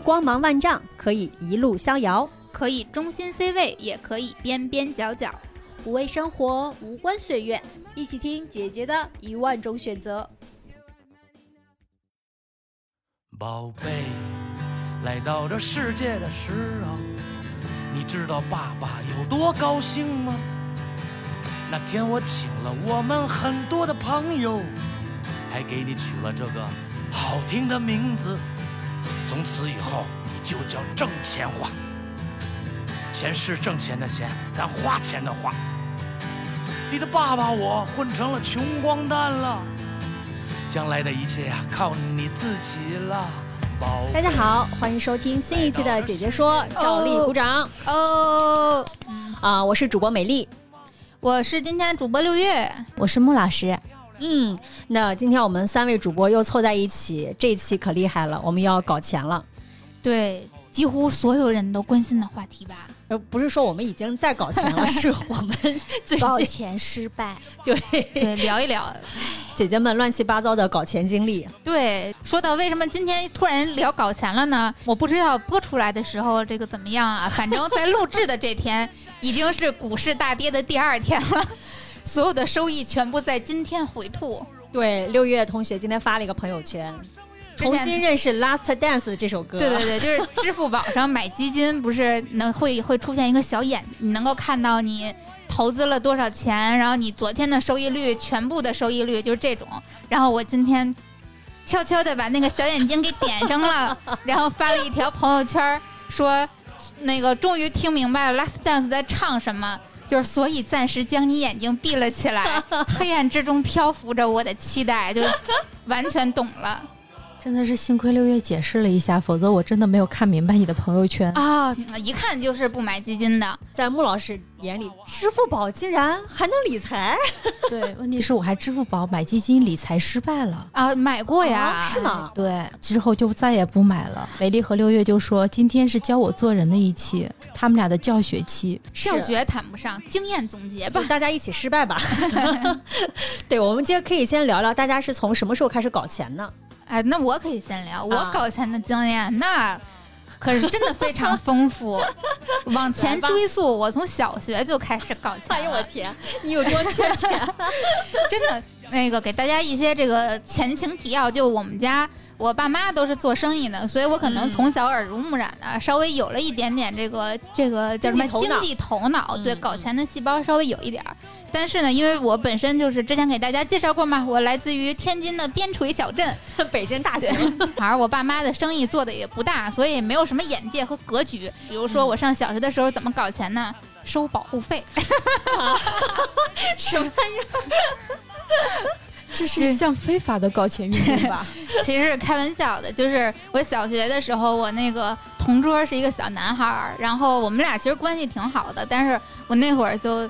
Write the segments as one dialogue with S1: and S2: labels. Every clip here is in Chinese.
S1: 光芒万丈，可以一路逍遥，
S2: 可以中心 C 位，也可以边边角角。
S3: 无畏生活，无关岁月，一起听姐姐的一万种选择。
S4: 宝贝，来到这世界的时候，你知道爸爸有多高兴吗？那天我请了我们很多的朋友，还给你取了这个好听的名字。从此以后，你就叫挣钱花。钱是挣钱的钱，咱花钱的花。你的爸爸我混成了穷光蛋了，将来的一切呀，靠你自己了。宝
S1: 大家好，欢迎收听新一期的《姐姐说》，照例鼓掌
S2: 哦，
S1: 啊！我是主播美丽。
S2: 我是今天主播六月，
S5: 我是穆老师。
S1: 嗯，那今天我们三位主播又凑在一起，这一期可厉害了，我们要搞钱了。
S2: 对，几乎所有人都关心的话题吧。
S1: 呃，不是说我们已经在搞钱了，是我们最近
S5: 搞钱失败，
S1: 对
S2: 对聊一聊
S1: 姐姐们乱七八糟的搞钱经历。
S2: 对，说到为什么今天突然聊搞钱了呢？我不知道播出来的时候这个怎么样啊，反正在录制的这天已经是股市大跌的第二天了，所有的收益全部在今天回吐。
S1: 对，六月同学今天发了一个朋友圈，重新认识《Last Dance》这首歌。
S2: 对对对，就是支付宝上买基金，不是能会 会出现一个小眼，你能够看到你投资了多少钱，然后你昨天的收益率，全部的收益率就是这种。然后我今天悄悄的把那个小眼睛给点上了，然后发了一条朋友圈说，那个终于听明白了《Last Dance》在唱什么。就是，所以暂时将你眼睛闭了起来，黑暗之中漂浮着我的期待，就完全懂了。
S5: 真的是幸亏六月解释了一下，否则我真的没有看明白你的朋友圈。
S2: 啊、一看就是不买基金的。
S1: 在穆老师眼里，支付宝竟然还能理财，
S5: 对，问题是我还支付宝买基金理财失败了。
S2: 啊，买过呀，
S1: 啊是？吗？
S5: 对，之后就再也不买了。美丽和六月就说今天是教我做人的一期，他们俩的教学期。
S2: 教学谈不上，经验总结吧。
S1: 大家一起失败吧。对，我们今天可以先聊聊大家是从什么时候开始搞钱呢？
S2: 哎，那我可以先聊，我
S1: 啊
S2: 搞钱的经验，那可是真的非常丰富。往前追溯，我从小学就开始搞钱
S1: 哎呦我，天，你有多缺钱？
S2: 真的。那个给大家一些这个前情提要，就我们家我爸妈都是做生意的，所以我可能
S1: 嗯
S2: 从小耳濡目染的，稍微有了一点点这个这个叫什么
S1: 经济头脑
S2: 对
S1: 嗯
S2: 搞钱的细胞稍微有一点儿。但是呢，因为我本身就是之前给大家介绍过嘛，我来自于天津的边陲小镇，
S1: 北京大学，
S2: 而我爸妈的生意做的也不大，所以也没有什么眼界和格局。比如说我上小学的时候怎么搞钱呢？收保护费，
S1: 什么？
S5: 这是一项非法的搞钱运动吧？
S2: 其实开玩笑的。就是我小学的时候，我那个同桌是一个小男孩儿，然后我们俩其实关系挺好的，但是我那会儿就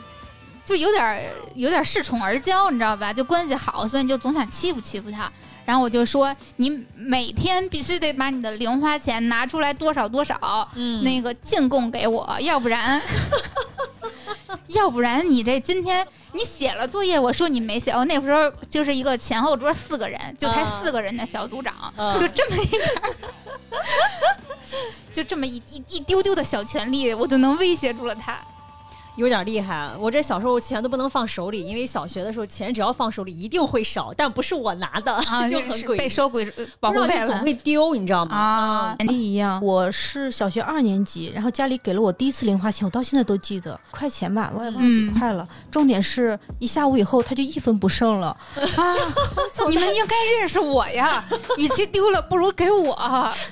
S2: 就有点儿有点儿恃宠而骄，你知道吧？就关系好，所以你就总想欺负欺负他。然后我就说，你每天必须得把你的零花钱拿出来多少多少，
S1: 嗯
S2: 那个进贡给我，要不然，要不然你这今天你写了作业，我说你没写，我那时候就是一个前后桌四个人，就才
S1: 啊
S2: 四个人的小组长，
S1: 啊
S2: 就这么一点儿，就这么一一一丢丢的小权利，我就能威胁住了他。
S1: 有点厉害。我这小时候钱都不能放手里，因为小学的时候钱只要放手里一定会少，但不是我拿的，
S2: 啊，
S1: 就很诡异。
S2: 被收鬼呃保护费了
S1: 不知道就总会丢，你知道吗？
S2: 啊！
S5: 不一样，我是小学二年级，然后家里给了我第一次零花钱，我到现在都记得，块钱吧，我也忘记几块了。重点是一下午以后，他就一分不剩了。
S2: 啊，你们应该认识我呀，与其丢了，不如给我。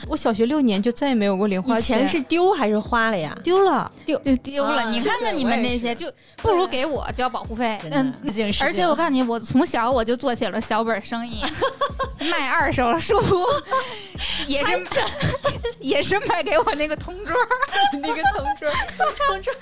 S5: 我小学六年就再也没有过零花
S1: 钱。钱是丢还是花了呀？
S5: 丢了，
S2: 就丢了。
S1: 啊
S2: 你看看你们这些，就不如给我交保护费。嗯，而且我告诉你，我从小我就做起了小本生意，卖二手书，也是也是卖给我那个同桌，
S5: 那个同桌，同桌，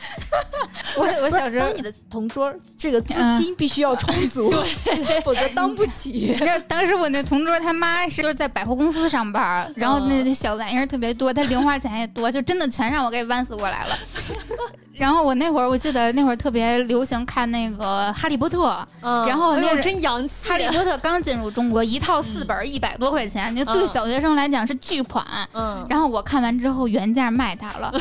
S2: 我我小时候
S5: 你的同桌，这个资金必须要充足，对，否则当不起。
S2: 你知道 当时我那同桌他妈是就是在百货公司上班，然后那那小玩意儿特别多，他零花钱也多，就真的全让我给弯死过来了。然后我那会儿我记得那会儿特别流行看那个《哈利波特》，
S1: 嗯
S2: 然后那是
S1: 哎真洋气，
S2: 哈利波特刚进入中国，一套四本一百多块钱，就对
S1: 嗯
S2: 小学生来讲是巨款。
S1: 嗯，
S2: 然后我看完之后原价卖他了。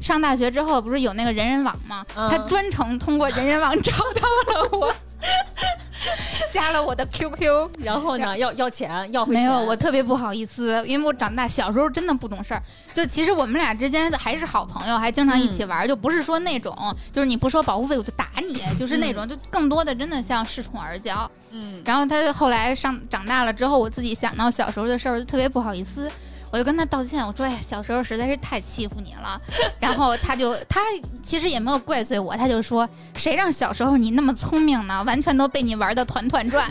S2: 上大学之后不是有那个人人网吗？
S1: 嗯
S2: 他专程通过人人网找到了我，加了我的 QQ。
S1: 然后呢，要要钱，要回
S2: 没有，
S1: 钱
S2: 我特别不好意思，因为我长大小时候真的不懂事儿。就其实我们俩之间还是好朋友，还经常一起玩儿，就不是说那种就是你不收保护费我就打你，就是那种就更多的真的像恃宠而骄。
S1: 嗯，
S2: 然后他后来上长大了之后，我自己想到小时候的事儿，就特别不好意思，我就跟他道歉，我说：“哎呀，小时候实在是太欺负你了。”然后他就他其实也没有怪罪我，他就说：“谁让小时候你那么聪明呢？完全都被你玩的团团转。”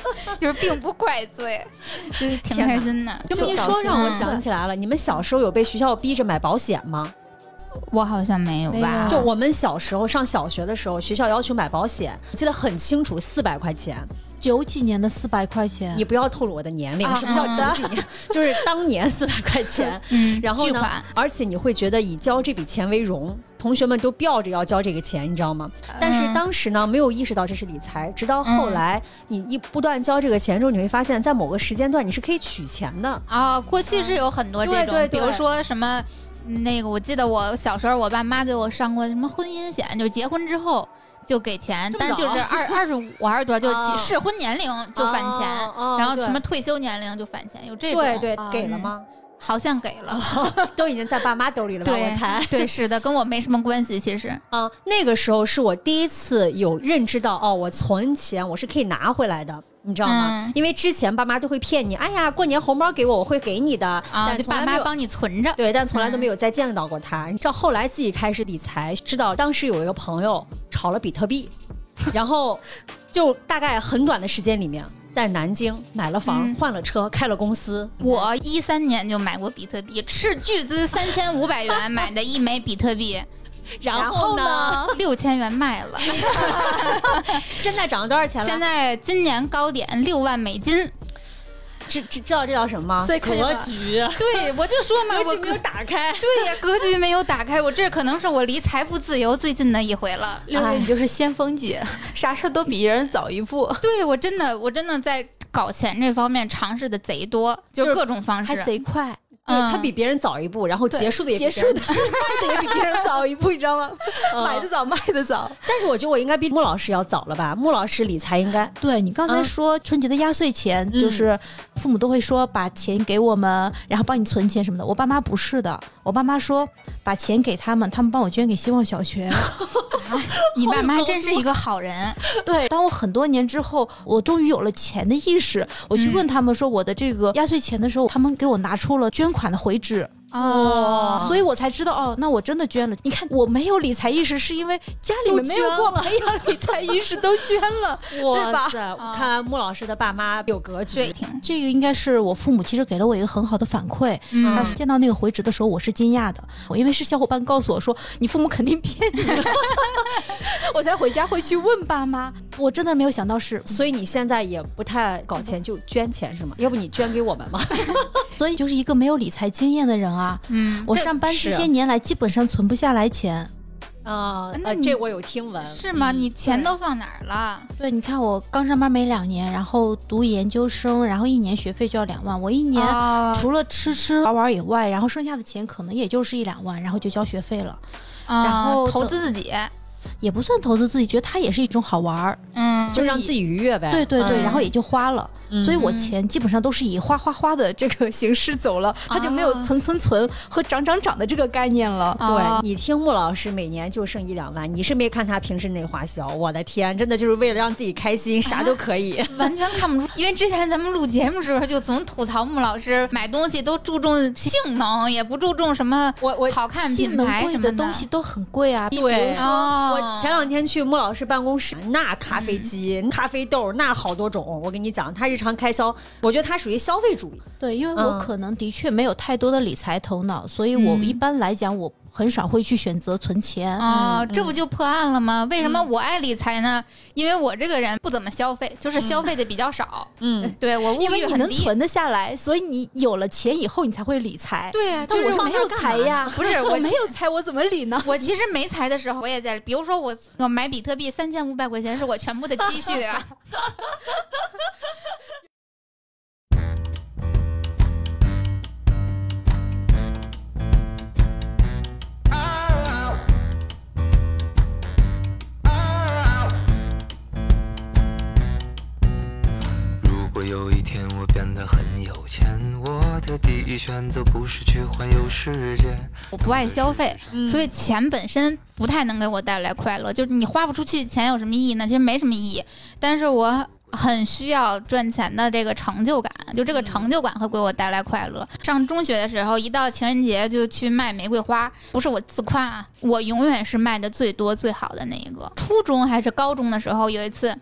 S2: 就是并不怪罪，就是挺开心的。
S1: 这么一说，让我
S2: 嗯
S1: 想起来了，你们小时候有被学校逼着买保险吗？
S2: 我好像没有吧？
S1: 就我们小时候上小学的时候，学校要求买保险，我记得很清楚，四百块钱。
S5: 九几年的四百块钱
S1: 你，不要透露我的年龄，
S5: 啊
S1: 什么叫
S2: 嗯
S1: 九几年？就是当年四百块钱。
S2: 嗯，
S1: 然后呢
S2: 巨款，
S1: 而且你会觉得以交这笔钱为荣，同学们都吊着要交这个钱，你知道吗？但是
S2: 嗯
S1: 当时呢，没有意识到这是理财，直到后来你一不断交这个钱之后，你会发现在某个时间段你是可以取钱的。
S2: 啊，过去是有很多这种，
S1: 对对对
S2: 比如说什么。那个我记得我小时候，我爸妈给我上过什么婚姻险，就结婚之后就给钱，但就是二二十五还是多少，就适婚年龄就返钱，然后什么退休年龄就返钱，有这种，
S1: 对对，
S5: 啊
S1: 给了吗？
S2: 好像给了
S1: 都已经在爸妈兜里了吧？
S2: 对
S1: 我猜。
S2: 对，是的，跟我没什么关系，其实，
S1: 啊、那个时候是我第一次有认知到，哦，我存钱我是可以拿回来的，你知道吗？
S2: 嗯
S1: 因为之前爸妈都会骗你，哎呀，过年红包给我，我会给你的，
S2: 啊，
S1: 但
S2: 就
S1: 从来没有。
S2: 爸妈帮你存着，
S1: 对，但从来都
S2: 嗯
S1: 没有再见到过他。你知道后来自己开始理财，知道当时有一个朋友炒了比特币，然后就大概很短的时间里面，在南京买了房、
S2: 嗯
S1: 换了车、开了公司。
S2: 我一三年就买过比特币，斥巨资三千五百元买的一枚比特币，
S1: 然后呢？
S2: 六千元卖了。
S1: 现在涨了多少钱了？
S2: 现在今年高点六万美金，
S1: 知知知道这叫什么吗？
S5: 所以
S1: 格局，
S2: 对我就说嘛，我格
S1: 格局没有打开。
S2: 对呀，格局没有打开，我这可能是我离财富自由最近的一回了。
S5: 六月你就是先锋姐，啥事都比人早一步，
S2: 对我真的，我真的在搞钱这方面尝试的贼多，就
S1: 就是
S2: 各种方式
S5: 还。贼快，
S1: 对
S2: 嗯
S1: 他比别人早一步，然后结束的也比别人
S5: 结束的 卖的也比别人早一步，你知道吗？
S1: 嗯
S5: 买的早，卖的早。
S1: 但是我觉得我应该比穆老师要早了吧？穆老师理财应该
S5: 对你刚才
S1: 嗯
S5: 说春节的压岁钱，
S1: 嗯
S5: 就是父母都会说把钱给我们，然后帮你存钱什么的。我爸妈不是的，我爸妈说把钱给他们，他们帮我捐给希望小学。
S2: 你爸妈真是一个好人，
S5: 对，当我很多年之后，我终于有了钱的意识，我去问他们说我的这个压岁钱的时候，他们给我拿出了捐款的回执，
S2: 哦，
S5: 所以我才知道哦，那我真的捐了。你看我没有理财意识，是因为家里面没有给我培养理财意识，都捐了。对吧
S1: 哇塞！看来穆老师的爸妈有格局。
S2: 对，
S5: 这个应该是我父母其实给了我一个很好的反馈。
S2: 嗯
S5: 当时见到那个回执的时候，我是惊讶的，我因为是小伙伴告诉我说你父母肯定骗你，我才回家会去问爸妈。我真的没有想到是，
S1: 所以你现在也不太搞钱，就捐钱是吗？要不你捐给我们吧？
S5: 所以就是一个没有理财经验的人啊。
S2: 嗯，
S5: 我上班这些年来基本上存不下来钱。
S1: 啊，呃，
S2: 那你
S1: 这我有听闻。
S2: 是吗？
S1: 嗯
S2: 你钱都放哪儿了？
S5: 对，你看我刚上班没两年，然后读研究生，然后一年学费就要两万，我一年
S2: 哦
S5: 除了吃吃玩玩以外，然后剩下的钱可能也就是一两万，然后就交学费了，
S2: 然
S5: 然后
S2: 投资自己，
S5: 也不算投资自己，觉得它也是一种好玩儿。
S2: 嗯，
S1: 就让自己愉悦呗。
S5: 对对对，
S2: 嗯。
S5: 然后也就花了，
S1: 嗯。
S5: 所以我钱基本上都是以花花花的这个形式走了，它就没有
S2: 啊
S5: 存存存和涨涨涨的这个概念了。
S1: 对。
S2: 哦
S1: 你听穆老师每年就剩一两万，你是没看他平时那花销，我的天，真的就是为了让自己开心，啥都可以。
S2: 完全看不出，因为之前咱们录节目时候就总吐槽穆老师买东西都注重性能，也不注重什么
S1: 我我
S2: 好看
S5: 性
S2: 品
S5: 能贵
S2: 牌什么
S5: 的。东西都很贵啊，
S1: 对，
S2: 哦
S1: 我前两天去穆老师办公室，那咖啡机、咖啡豆那好多种。我跟你讲，他日常开销，我觉得他属于消费主义。
S5: 对，因为我
S1: 嗯
S5: 可能的确没有太多的理财头脑，所以我
S2: 嗯
S5: 一般来讲我很少会去选择存钱。
S2: 哦，
S1: 嗯
S2: 这不就破案了吗？为什么
S1: 嗯
S2: 我爱理财呢？因为我这个人不怎么消费，就是消费的比较少。
S1: 嗯，
S2: 对我物
S5: 因为你。能存得下来，所以你有了钱以后，你才会理财。
S2: 对呀、就是我
S5: 没有财呀，
S2: 不是
S5: 我
S2: 我
S5: 没有财，我怎么理呢？
S2: 我其实没财的时候，我也在，比如说我我买比特币三千五百块钱是我全部的积蓄啊。
S6: 的第一选择不是去环游世界。
S2: 我不爱消费，
S1: 嗯
S2: 所以钱本身不太能给我带来快乐。就是你花不出去，钱有什么意义呢？其实没什么意义。但是我很需要赚钱的这个成就感，就这个成就感会给我带来快乐。上中学的时候，一到情人节就去卖玫瑰花，不是我自夸啊，我永远是卖的最多最好的那一个。初中还是高中的时候，有一次。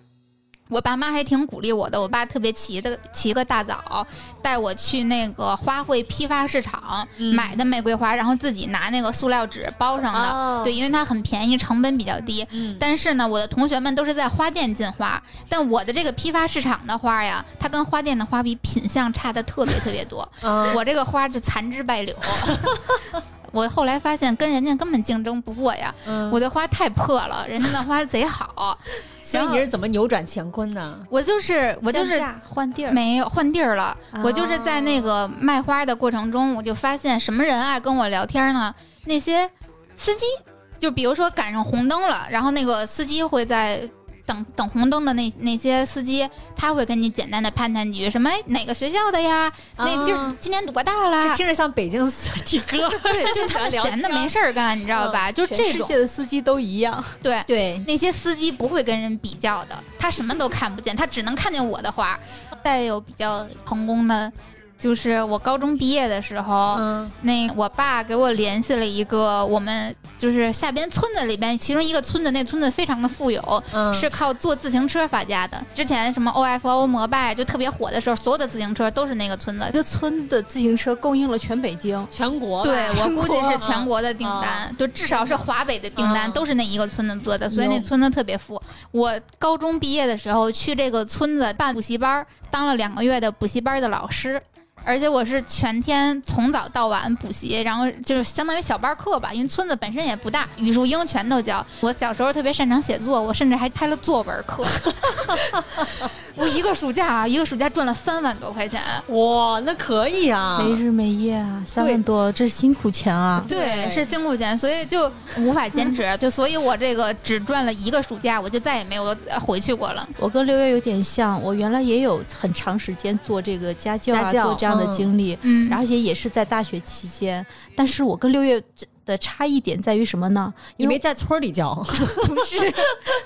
S2: 我爸妈还挺鼓励我的，我爸特别起的起个大早，带我去那个花卉批发市场、
S1: 嗯
S2: 买的玫瑰花，然后自己拿那个塑料纸包上的，
S1: 哦
S2: 对，因为它很便宜，成本比较低。
S1: 嗯
S2: 但是呢，我的同学们都是在花店进花，但我的这个批发市场的花呀，它跟花店的花比品相差的特别特别多。
S1: 嗯
S2: 我这个花就残枝败柳。我后来发现跟人家根本竞争不过呀，
S1: 嗯
S2: 我的花太破了，人家的花贼好。
S1: 所以你是怎么扭转乾坤呢？
S2: 我就是我就是
S5: 换地儿，
S2: 没有换地儿了，
S5: 啊
S2: 我就是在那个卖花的过程中，我就发现什么人爱跟我聊天呢？那些司机，就比如说赶上红灯了，然后那个司机会在。等等红灯的那那些司机，他会跟你简单的攀谈几句，什么哎哪个学校的呀？那今今年多大了
S1: 这？听着像北京四的歌。
S2: 对，就 他们闲的没事儿干，你知道吧？就
S5: 全世
S2: 这种
S5: 界的司机都一样。
S2: 对。
S1: 对，
S2: 那些司机不会跟人比较的，他什么都看不见，他只能看见我的花。再有比较成功的，就是我高中毕业的时候，
S1: 嗯
S2: 那我爸给我联系了一个我们就是下边村子里边其中一个村子，那村子非常的富有，
S1: 嗯，
S2: 是靠坐自行车发家的。之前什么 OFO 摩拜就特别火的时候，所有的自行车都是那个村子
S5: 一。个村的自行车供应了全北京。
S1: 全国
S2: 对，我估计是全国的订单，就至少是华北的订单，
S1: 嗯
S2: 都是那一个村子做的，所以那村子特别富。我高中毕业的时候去这个村子办补习班儿，当了两个月的补习班的老师。而且我是全天从早到晚补习，然后就是相当于小班课吧，因为村子本身也不大，语数英全都教。我小时候特别擅长写作，我甚至还开了作文课。我一个暑假啊，一个暑假赚了三万多块钱。
S1: 哇，那可以啊，
S5: 没日没夜啊，三万多，这是辛苦钱啊！
S2: 对，是辛苦钱，所以就无法坚持。就所以，我这个只赚了一个暑假，我就再也没有回去过了。
S5: 我跟六月有点像，我原来也有很长时间做这个家教啊，
S1: 家教
S5: 做这样的
S1: 嗯
S5: 经历，
S2: 嗯，
S5: 而且也是在大学期间。但是我跟六月的差异点在于什么呢？因为
S1: 你没在村里教，
S5: 不是，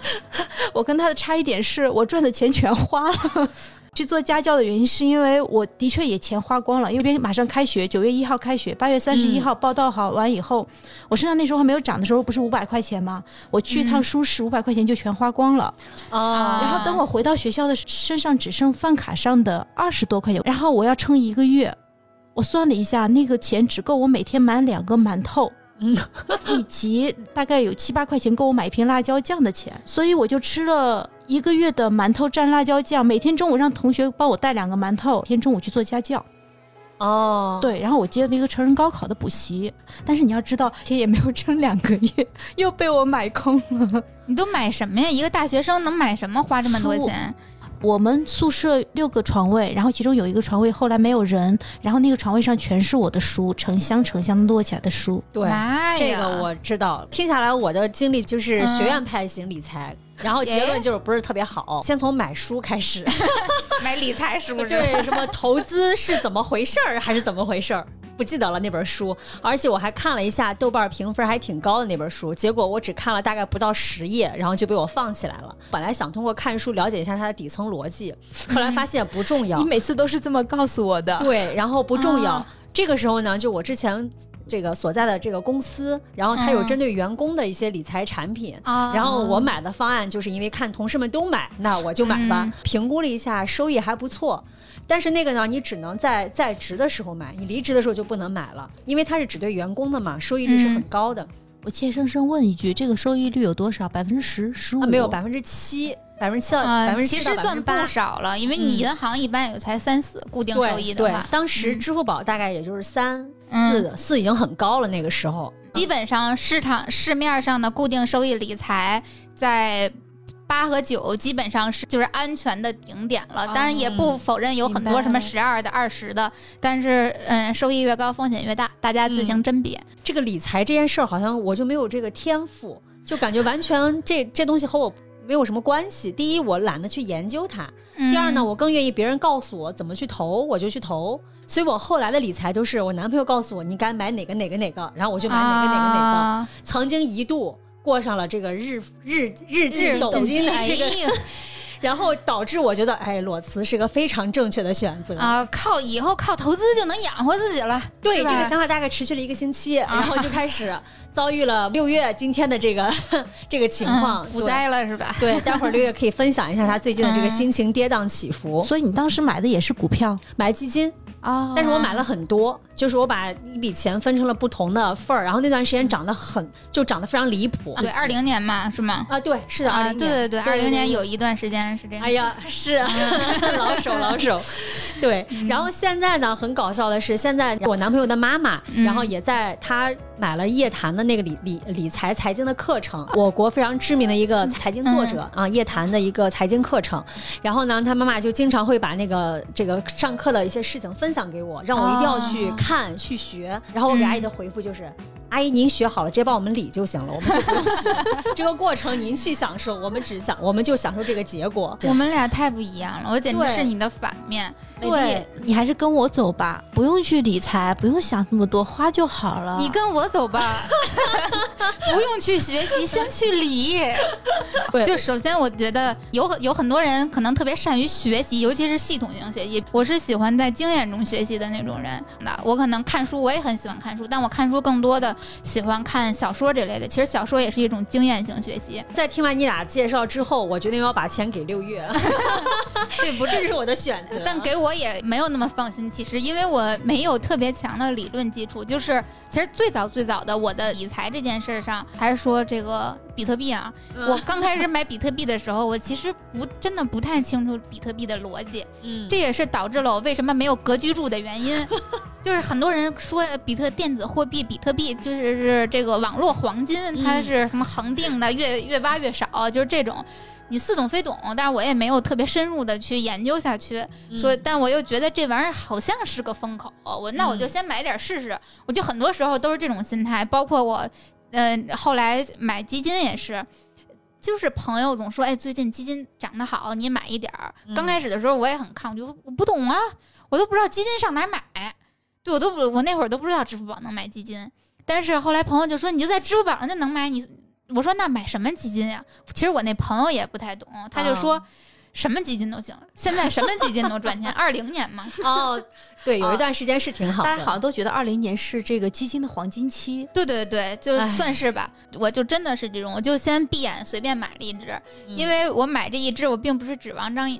S5: 我跟他的差异点是我赚的钱全花了。去做家教的原因是因为我的确也钱花光了，因为马上开学，九月一号开学，八月三十一号报到好完以后，我身上那时候还没有涨的时候，不是五百块钱吗？我去一趟书市，五百块钱就全花光了。
S1: 啊
S5: 然后等我回到学校的身上只剩饭卡上的二十多块钱，然后我要撑一个月。我算了一下，那个钱只够我每天买两个馒头，
S1: 嗯，
S5: 以及大概有七八块钱够我买一瓶辣椒酱的钱，所以我就吃了一个月的馒头蘸辣椒酱，每天中午让同学帮我带两个馒头，天中午去做家教。
S1: 哦，
S5: 对，然后我接了一个成人高考的补习，但是你要知道，钱也没有挣两个月，又被我买空了。
S2: 你都买什么呀？一个大学生能买什么？花这么多钱？
S5: 我们宿舍六个床位，然后其中有一个床位后来没有人，然后那个床位上全是我的书，成箱成箱摞起来的书。
S1: 对，这个我知道。听下来，我的经历就是
S2: 嗯
S1: 学院派型理财，然后结论就是不是特别好。先从买书开始，
S2: 买理财是不是？
S1: 对，什么投资是怎么回事儿，还是怎么回事儿？不记得了那本书，而且我还看了一下豆瓣评分还挺高的那本书，结果我只看了大概不到十页，然后就被我放起来了。本来想通过看书了解一下它的底层逻辑，后来发现不重要
S5: 你。每次都是这么告诉我的。
S1: 对，然后不重要。
S2: 啊
S1: 这个时候呢，就我之前这个所在的这个公司，然后它有
S2: 嗯
S1: 针对员工的一些理财产品。
S2: 啊
S1: 然后我买的方案就是因为看同事们都买，那我就买吧。
S2: 嗯
S1: 评估了一下，收益还不错。但是那个呢，你只能在在职的时候买，你离职的时候就不能买了，因为它是只对员工的嘛，收益率是很
S2: 嗯
S1: 高的、
S5: 我怯生生问一句，这个收益率有多少？百分之十、十五？
S1: 啊，没有百分之七，百分之七到
S2: 啊
S1: 百分之七
S2: 实算不。少了，因为你
S1: 嗯
S2: 银行一般也才三四固定收益的话，，
S1: 当时
S2: 嗯
S1: 支付宝大概也就是三
S2: 嗯
S1: 四四已经很高了，那个时候。
S2: 基本上市场市面上的固定收益理财在。八和九基本上是就是安全的顶点了，当然也不否认有很多什么十二的、二十的，但是嗯，收益越高风险越大，大家自行甄别。
S1: 这个理财这件事儿，好像我就没有这个天赋，就感觉完全这这东西和我没有什么关系。第一，我懒得去研究它；第二呢，
S2: 嗯
S1: 我更愿意别人告诉我怎么去投，我就去投。所以我后来的理财都是我男朋友告诉我你该买哪个哪个哪个，然后我就买哪个哪个哪个。
S2: 啊
S1: 曾经一度过上了这个日日日进
S2: 日
S1: 斗金的
S2: 哎
S1: 这个，
S2: 呀
S1: 然后导致我觉得，哎，裸辞是个非常正确的选择。
S2: 啊，靠以后靠投资就能养活自己了。
S1: 对这个想法大概持续了一个星期，然后就开始遭遇了六月今天的这个 这个情况。
S2: 嗯股灾了是吧？
S1: 对，待会儿六月可以分享一下他最近的这个
S2: 嗯
S1: 心情跌宕起伏。
S5: 所以你当时买的也是股票
S1: 买基金，
S5: 啊？
S1: 但是我买了很多，就是我把一笔钱分成了不同的份儿，然后那段时间涨得很，就涨得非常离谱。
S2: 对，二零年嘛是吗？
S1: 啊，对，是的，二
S2: 啊，
S1: 零年。
S2: 对对对，二零年有一段时间是这样。
S1: 哎呀，是 老手 老手，对。然后现在呢，很搞笑的是，现在我男朋友的妈妈，
S2: 嗯
S1: 然后也在他买了叶檀的那个理理理财财经的课程，我国非常知名的一个财经作者啊，叶檀的一个财经课程。然后呢，他妈妈就经常会把那个这个上课的一些事情分享给我，让我一定要去
S2: 哦
S1: 看、去学。然后我给
S2: 嗯
S1: 阿姨的回复就是。阿姨，您学好了，直接帮我们理就行了，我们就不用学。这个过程您去享受，我们只想，我们就享受这个结果。
S2: 我们俩太不一样了，我简直
S1: 对
S2: 是你的反面。
S1: 对
S5: 丽，你还是跟我走吧，不用去理财，不用想那么多，花就好了。
S2: 你跟我走吧，不用去学习，先去理。
S1: 对
S2: 就首先，我觉得有很有很多人可能特别善于学习，尤其是系统性学习。我是喜欢在经验中学习的那种人。那我可能看书，我也很喜欢看书，但我看书更多的喜欢看小说这类的。其实小说也是一种经验性学习。
S1: 在听完你俩介绍之后，我决定要把钱给六月，
S2: 对，不
S1: 这是我的选择。
S2: 但给我也没有那么放心。其实，因为我没有特别强的理论基础，就是其实最早最早的我的理财这件事上，还是说这个比特币啊。
S1: 嗯
S2: 我刚开始买比特币的时候，我其实不真的不太清楚比特币的逻辑，
S1: 嗯
S2: 这也是导致了我为什么没有格局住的原因。就是很多人说呃比特电子货币、比特币就是是这个网络黄金，它
S1: 嗯
S2: 是什么恒定的，越越挖越少，就是这种。你似懂非懂，但是我也没有特别深入的去研究下去，
S1: 嗯
S2: 所以，但我又觉得这玩意儿好像是个风口，我那我就
S1: 嗯
S2: 先买点试试。我就很多时候都是这种心态，包括我，嗯、后来买基金也是，就是朋友总说，哎，最近基金涨得好，你买一点儿。
S1: 嗯
S2: 刚开始的时候我也很抗拒，我我不懂啊，我都不知道基金上哪儿买，对我都不，我那会儿都不知道支付宝能买基金。但是后来朋友就说，你就在支付宝上就能买，你我说那买什么基金呀？其实我那朋友也不太懂，他就说。什么基金都行，现在什么基金都赚钱。二零年嘛，
S1: 哦，对，有一段时间是挺好的。
S5: 大家好像都觉得二零年是这个基金的黄金期。
S2: 对对对，就
S1: 哎
S2: 算是吧。我就真的是这种，我就先闭眼随便买了一只，
S1: 嗯
S2: 因为我买这一只，我并不是指望张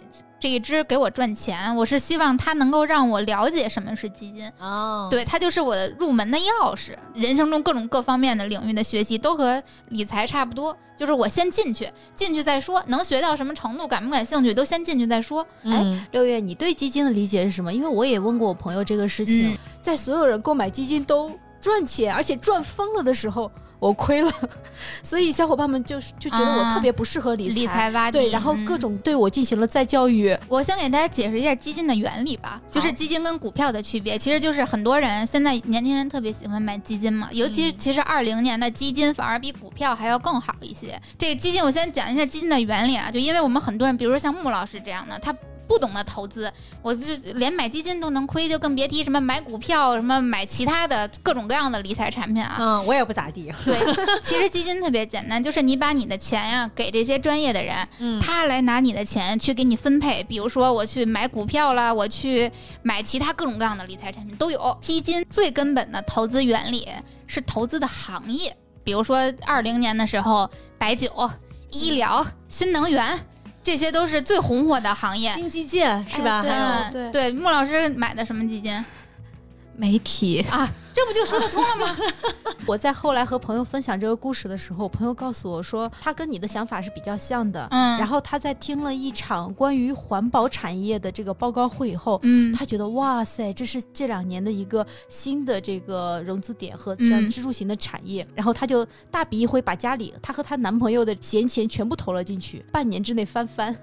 S2: 这一支给我赚钱，我是希望它能够让我了解什么是基金。
S1: 哦，
S2: 对，它就是我的入门的钥匙。人生中各种各方面的领域的学习都和理财差不多，就是我先进去，进去再说，能学到什么程度，感不感兴趣都先进去再说。
S1: 嗯，
S5: 六月，你对基金的理解是什么？因为我也问过我朋友这个事情，
S2: 嗯
S5: 在所有人购买基金都赚钱，而且赚疯了的时候，我亏了，所以小伙伴们就就觉得我
S2: 啊
S5: 特别不适合理财。
S2: 理财洼地，
S5: 对，然后
S2: 嗯
S5: 各种对我进行了再教育。
S2: 我先给大家解释一下基金的原理吧，就是基金跟股票的区别，其实就是很多人现在年轻人特别喜欢买基金嘛，尤其是其实二零年的基金反而比股票还要更好一些。这个基金我先讲一下基金的原理啊，就因为我们很多人，比如说像穆老师这样的，他。不懂得投资，我就连买基金都能亏，就更别提什么买股票、什么买其他的各种各样的理财产品啊。
S1: 嗯，我也不咋地。
S2: 对，其实基金特别简单，就是你把你的钱呀、给这些专业的人，
S1: 嗯
S2: 他来拿你的钱去给你分配。比如说我去买股票啦，我去买其他各种各样的理财产品都有。基金最根本的投资原理是投资的行业，比如说二零年的时候，白酒、医疗、新能源。这些都是最红火的行业，
S1: 新基建是吧？
S5: 对，
S2: 穆老师买的什么基金
S5: 媒体。
S2: 啊？这不就说得通了吗？
S5: 我在后来和朋友分享这个故事的时候，朋友告诉我说，他跟你的想法是比较像的。
S2: 嗯，
S5: 然后他在听了一场关于环保产业的这个报告会以后，
S2: 嗯，
S5: 他觉得哇塞，这是这两年的一个新的这个融资点和
S2: 嗯
S5: 像支柱型的产业。然后他就大笔一挥，把家里她和她男朋友的闲钱全部投了进去，半年之内翻番。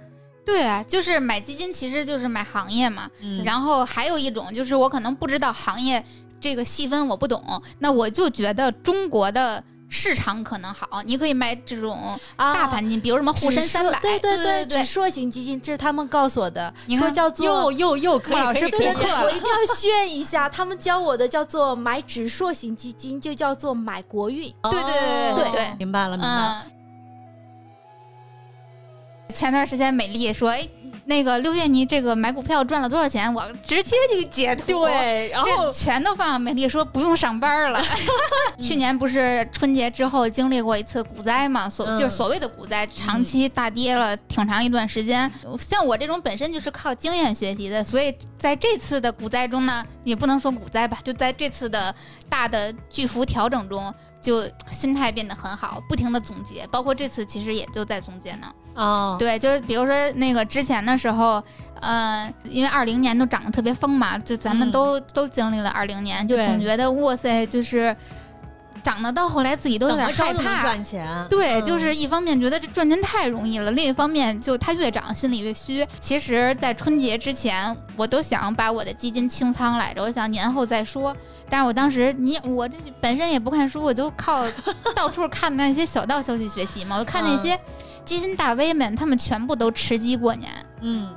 S2: 对啊，就是买基金，其实就是买行业嘛。
S1: 嗯
S2: 然后还有一种就是我可能不知道行业这个细分，我不懂，那我就觉得中国的市场可能好，你可以买这种大盘基金，比如什么沪深三百，
S5: 啊对
S2: 对
S5: 对
S2: 对
S5: 指数型基金，这是他们告诉我的，
S2: 你
S5: 说叫做
S1: 又又又可以
S2: 老师
S1: 可以可以
S2: 补课了
S5: 我一定要炫一下，他们教我的叫做买指数型基金，就叫做买国运。
S2: 对对对对
S1: 哦
S2: 对
S1: 明白了明白了。
S2: 嗯。前段时间美丽说：“哎，那个六月你这个买股票赚了多少钱？”我直接就截图，
S1: 对，然后
S2: 这全都放。美丽说不用上班了。去年不是春节之后经历过一次股灾嘛？所、
S1: 嗯
S2: 就是所谓的股灾，长期大跌了挺长一段时间。像我这种本身就是靠经验学习的，所以在这次的股灾中呢，也不能说股灾吧，就在这次的大的巨幅调整中。就心态变得很好，不停的总结，包括这次其实也就在总结呢。
S1: 哦，
S2: 对，就是比如说那个之前的时候，呃，因为二零年都涨得特别疯嘛，就咱们
S1: 嗯。
S2: 都、都经历了二零年，就总觉得哇塞，就是涨得到后来自己都有点害怕。
S1: 赚钱。
S2: 对，
S1: 嗯
S2: 就是一方面觉得这赚钱太容易了，另一方面就它越涨心里越虚。其实，在春节之前，我都想把我的基金清仓来着，我想年后再说。但是我当时你我这本身也不看书，我就靠 到处看那些小道消息学习嘛。我看那些基金大 V 们，他们全部都吃鸡过年，
S1: 嗯，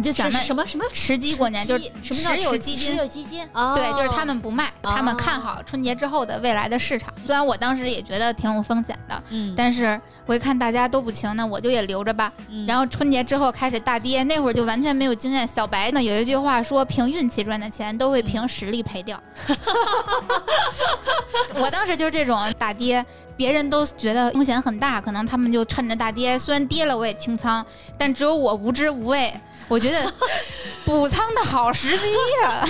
S2: 我就想那
S1: 什么什么
S2: 时机过年就是
S5: 什么
S2: 基金
S5: 有基金？
S1: 哦
S2: 对，就是他们不卖，他们看
S1: 哦
S2: 好春节之后的未来的市场。虽然我当时也觉得挺有风险的，
S1: 嗯，
S2: 但是我一看大家都不行，那我就也留着吧。
S1: 嗯
S2: 然后春节之后开始大跌，那会儿就完全没有经验。小白呢有一句话说，凭运气赚的钱都会凭实力赔掉。我当时就是这种大跌，别人都觉得风险很大，可能他们就趁着大跌，虽然跌了我也清仓，但只有我无知无畏。我觉得补仓的好时机呀、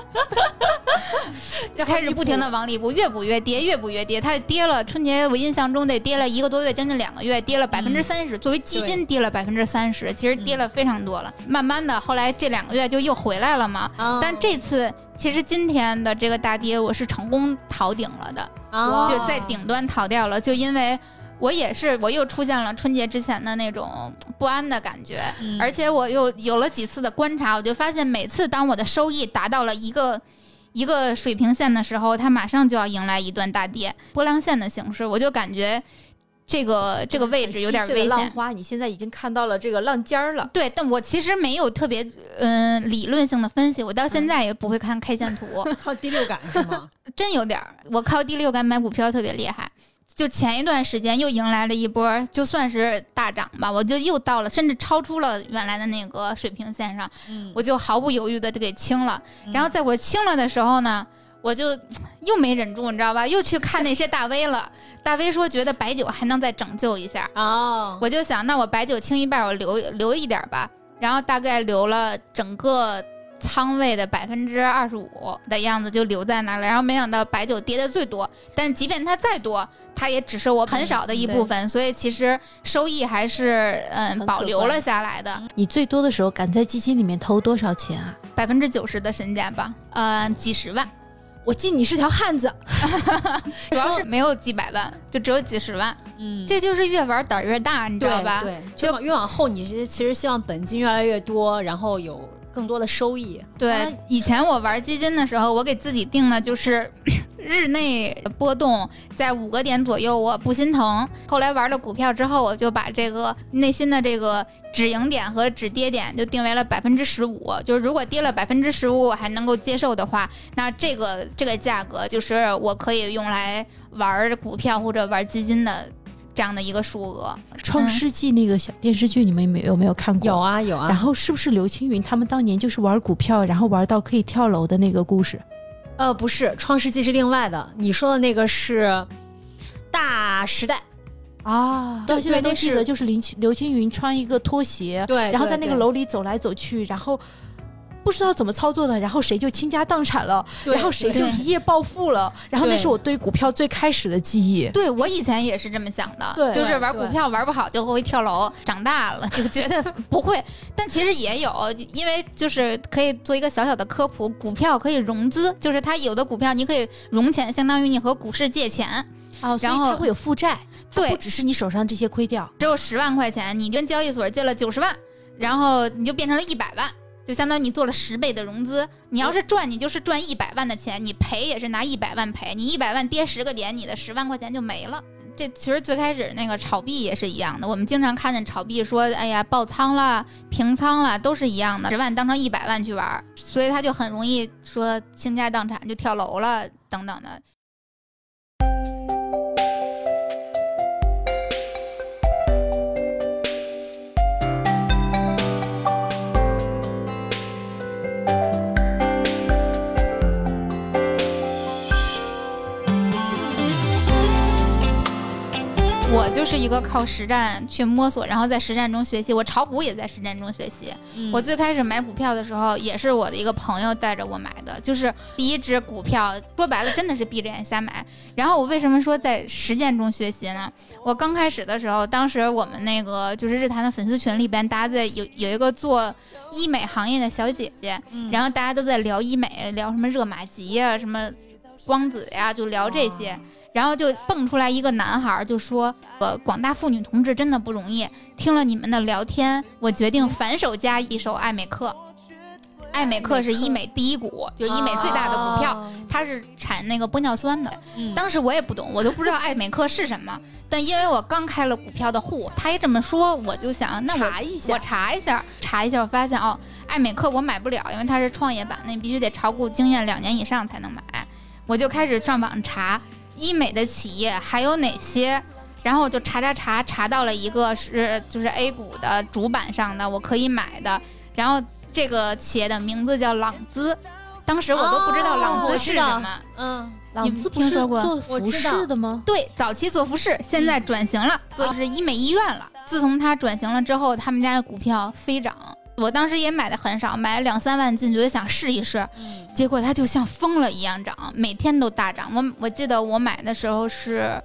S2: 就开始不停的往里补，越补越跌，越补越跌。它跌了，春节我印象中得跌了一个多月，将近两个月，跌了百分之三十。作为基金跌了百分之三十，其实跌了非常多了。慢慢的，后来这两个月就又回来了嘛。
S1: 哦
S2: 但这次其实今天的这个大跌，我是成功逃顶了的。
S1: 哦
S2: 就在顶端逃掉了，就因为我也是，我又出现了春节之前的那种不安的感觉，
S1: 嗯
S2: 而且我又有了几次的观察，我就发现每次当我的收益达到了一个。一个水平线的时候，它马上就要迎来一段大跌，波浪线的形式，我就感觉这个这个位置有点危险。
S5: 浪花，你现在已经看到了这个浪尖儿了。
S2: 对，但我其实没有特别嗯、理论性的分析，我到现在也不会看 K 线图。
S1: 靠第六感是吗？
S2: 真有点儿，我靠第六感买股票特别厉害。就前一段时间又迎来了一波，就算是大涨吧，我就又到了，甚至超出了原来的那个水平线上，
S1: 嗯，
S2: 我就毫不犹豫的就给清了。
S1: 嗯
S2: 然后在我清了的时候呢，我就 又没忍住，你知道吧？又去看那些大 V 了。大 V 说觉得白酒还能再拯救一下，
S1: 哦，
S2: 我就想，那我白酒清一半，我留留一点儿吧。然后大概留了整个仓位的百分之二十五的样子，就留在那儿了。然后没想到白酒跌的最多，但即便它再多，它也只是我很少的一部分，所以其实收益还是嗯保留了下来的，
S5: 你最多的时候敢在基金里面投多少钱啊？
S2: 百分之九十的身价吧，呃，几十万，
S5: 我记你是条汉子。
S2: 主要是没有几百万，就只有几十万，
S1: 嗯，
S2: 这就是越玩胆儿越大，你知道吧？
S1: 对，就往越往后，你是其实希望本金越来越多，然后有更多的收益。
S2: 对，以前我玩基金的时候，我给自己定的就是 日内波动在五个点左右，我不心疼。后来玩了股票之后，我就把这个内心的这个止盈点和止跌点就定为了百分之十五，就是如果跌了百分之十五我还能够接受的话，那这个这个价格就是我可以用来玩股票或者玩基金的这样的一个数额。
S5: 《创世纪》那个小电视剧，你们有没有有没有看过？
S1: 有。啊有啊。
S5: 然后是不是刘青云他们当年就是玩股票，然后玩到可以跳楼的那个故事？
S1: 呃，不是，《创世纪》是另外的，你说的那个是《大时代》。
S5: 啊，到现在都记得，就是林青刘青云穿一个拖鞋，
S1: 对
S5: 然后在那个楼里走来走去，然后不知道怎么操作的，然后谁就倾家荡产了，然后谁就一夜暴富了，然后那是我对股票最开始的记忆。
S2: 对我以前也是这么想的，
S5: 对
S2: 就是玩股票玩不好就会跳楼。长大了 就觉得不会，但其实也有，因为就是可以做一个小小的科普，股票可以融资，就是它有的股票你可以融钱，相当于你和股市借钱，
S5: 哦，
S2: 然后
S5: 它会有负债，它
S2: 对
S5: 不只是你手上这些亏掉。
S2: 只有十万块钱，你跟交易所借了九十万，然后你就变成了一百万。就相当于你做了十倍的融资，你要是赚，你就是赚一百万的钱；你赔也是拿一百万赔。你一百万跌十个点，你的十万块钱就没了。这其实最开始那个炒币也是一样的，我们经常看见炒币说，哎呀爆仓了、平仓了，都是一样的，十万当成一百万去玩儿，所以他就很容易说倾家荡产，就跳楼了等等的。就是一个靠实战去摸索，然后在实战中学习。我炒股也在实战中学习。
S1: 嗯
S2: 我最开始买股票的时候，也是我的一个朋友带着我买的，就是第一只股票，说白了真的是闭着眼瞎买。然后我为什么说在实践中学习呢？我刚开始的时候，当时我们那个就是日坛的粉丝群里边，大家在有有一个做医美行业的小姐姐，然后大家都在聊医美，聊什么热玛吉呀、什么光子呀，就聊这些。然后就蹦出来一个男孩儿，就说：“呃，广大妇女同志真的不容易。听了你们的聊天，我决定反手加一手爱美克。爱美克是医美第一股，就医美最大的股票，
S5: 哦
S2: 它是产那个玻尿酸的。
S1: 嗯
S2: 当时我也不懂，我都不知道爱美克是什么。但因为我刚开了股票的户，他一这么说，我就想，那我
S1: 查一下
S2: 我查一下，查一下，我发现哦，爱美克我买不了，因为它是创业板那，你必须得炒股经验两年以上才能买。我就开始上网查医美的企业还有哪些，然后我就查查查，查到了一个是就是 A 股的主板上的，我可以买的。然后这个企业的名字叫朗姿，当时我都不知道朗姿是什么。
S1: 嗯，
S5: 朗姿
S2: 听说过
S5: 做服
S1: 我知道
S5: 饰的吗？
S2: 对，早期做服饰，现在转型了，做的是医美医院了。自从他转型了之后，他们家的股票飞涨。我当时也买的很少，买了两三万进去，就想试一试。结果它就像疯了一样涨，每天都大涨。我我记得我买的时候是